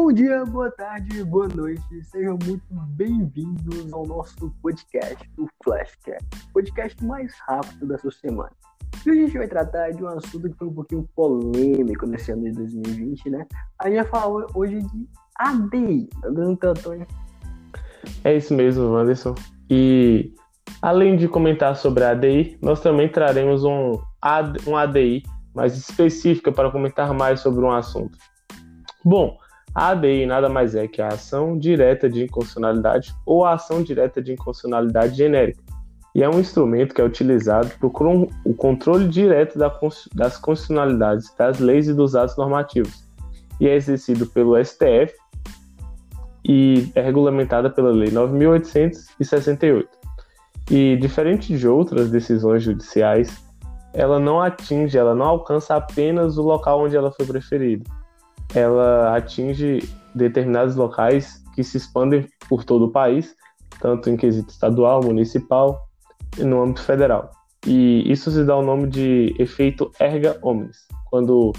Bom dia, boa tarde, boa noite. Sejam muito bem-vindos ao nosso podcast, o Flashcast, o podcast mais rápido da sua semana. E hoje a gente vai tratar de um assunto que foi um pouquinho polêmico nesse ano de 2020, né? A gente vai falar hoje de ADI, tá dando Antônio? É isso mesmo, Anderson. E além de comentar sobre a ADI, nós também traremos um, um ADI mais específica para comentar mais sobre um assunto. Bom, a ADI nada mais é que a ação direta de inconstitucionalidade ou a ação direta de inconstitucionalidade genérica, e é um instrumento que é utilizado para o controle direto das constitucionalidades das leis e dos atos normativos, e é exercido pelo STF e é regulamentada pela Lei 9.868. E, diferente de outras decisões judiciais, ela não atinge, ela não alcança apenas o local onde ela foi preferida. Ela atinge determinados locais que se expandem por todo o país, tanto em quesito estadual, municipal e no âmbito federal. E isso se dá o nome de efeito erga omnes, quando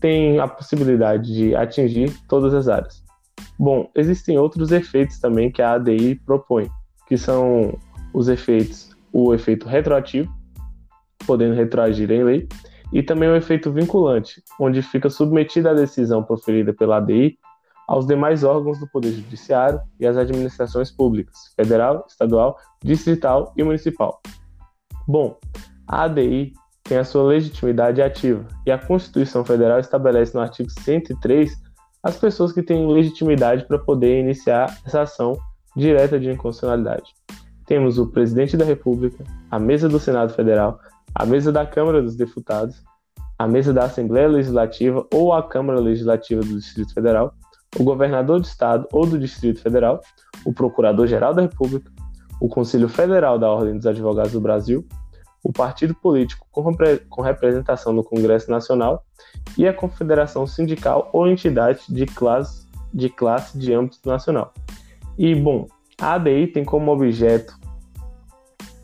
tem a possibilidade de atingir todas as áreas. Bom, existem outros efeitos também que a ADI propõe, que são os efeitos, o efeito retroativo, podendo retroagir em lei, e também o efeito vinculante, onde fica submetida a decisão proferida pela ADI aos demais órgãos do Poder Judiciário e às administrações públicas, federal, estadual, distrital e municipal. Bom, a ADI tem a sua legitimidade ativa e a Constituição Federal estabelece no artigo 103 as pessoas que têm legitimidade para poder iniciar essa ação direta de inconstitucionalidade. Temos o presidente da República, a mesa do Senado Federal, a mesa da Câmara dos Deputados, a mesa da Assembleia Legislativa ou a Câmara Legislativa do Distrito Federal, o governador de Estado ou do Distrito Federal, o Procurador-Geral da República, o Conselho Federal da Ordem dos Advogados do Brasil, o partido político com representação no Congresso Nacional e a confederação sindical ou entidade de classe de, classe de âmbito nacional. E, bom, a ADI tem como objeto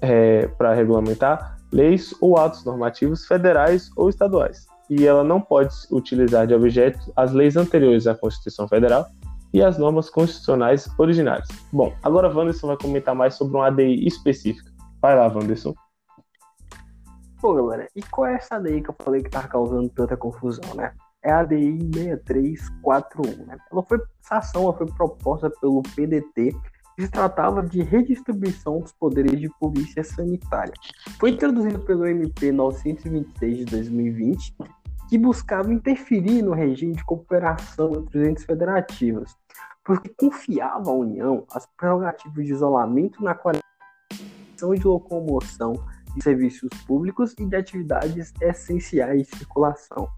é, para regulamentar leis ou atos normativos federais ou estaduais, e ela não pode utilizar de objeto as leis anteriores à Constituição Federal e as normas constitucionais originárias. Bom, agora Wanderson vai comentar mais sobre um ADI específico. Vai lá, Wanderson. Pô, galera, e qual é essa ADI que eu falei que tá causando tanta confusão, né? É a ADI 6341, né? Ela foi, essa ação ela foi proposta pelo PDT se tratava de redistribuição dos poderes de polícia sanitária. Foi introduzido pelo MP 926 de 2020, que buscava interferir no regime de cooperação entre os entes federativos, porque confiava à União as prerrogativas de isolamento na qualificação de locomoção de serviços públicos e de atividades essenciais de circulação.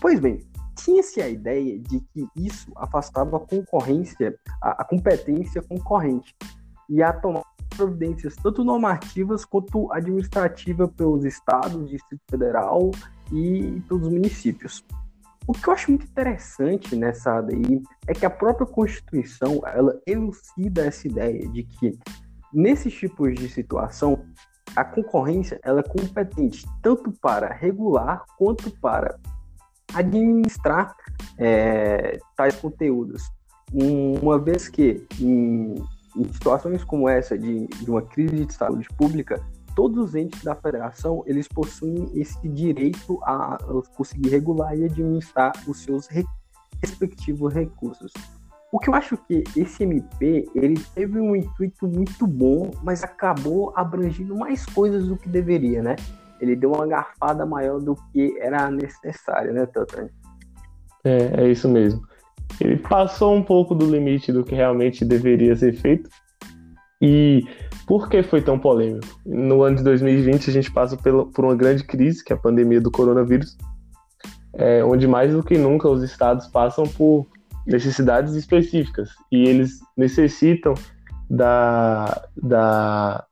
Pois bem, tinha-se a ideia de que isso afastava a concorrência, a, a competência concorrente e a tomar providências tanto normativas quanto administrativas pelos estados, Distrito Federal e pelos municípios. O que eu acho muito interessante nessa ADI é que a própria Constituição ela elucida essa ideia de que nesses tipos de situação a concorrência ela é competente tanto para regular quanto para administrar é, tais conteúdos. Uma vez que, em, em situações como essa de, de, uma crise de saúde pública, todos os entes da federação eles possuem esse direito a, conseguir regular e administrar os seus re, respectivos recursos. O que eu acho que esse MP ele teve um intuito muito bom, mas acabou abrangindo mais coisas do que deveria, né? Ele deu uma garfada maior do que era necessário, né, Totani? É, é isso mesmo. Ele passou um pouco do limite do que realmente deveria ser feito. E por que foi tão polêmico? No ano de 2020, a gente passa por uma grande crise, que é a pandemia do coronavírus, é, onde mais do que nunca os estados passam por necessidades específicas e eles necessitam da, da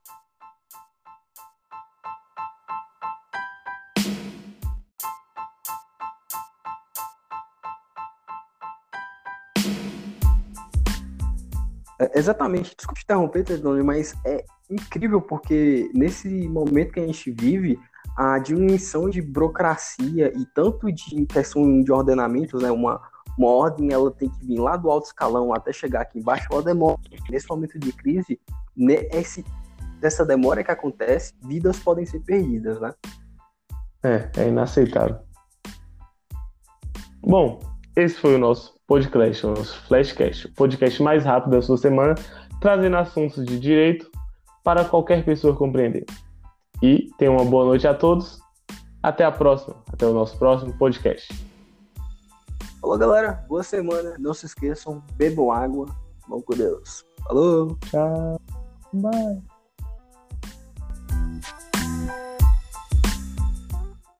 É, exatamente, desculpe te interromper, Tedone, mas é incrível porque nesse momento que a gente vive, a diminuição de burocracia e tanto de questão de ordenamento, né, uma, uma ordem ela tem que vir lá do alto escalão até chegar aqui embaixo, ela demora. Nesse momento de crise, esse, dessa demora que acontece, vidas podem ser perdidas, né? É, é inaceitável. Bom, esse foi o nosso podcast, o nosso Flashcast, o podcast mais rápido da sua semana, trazendo assuntos de direito para qualquer pessoa compreender. E tenha uma boa noite a todos. Até a próxima. Até o nosso próximo podcast. Falou, galera. Boa semana. Não se esqueçam, bebam água. Vão com Deus. Falou. Tchau. Bye.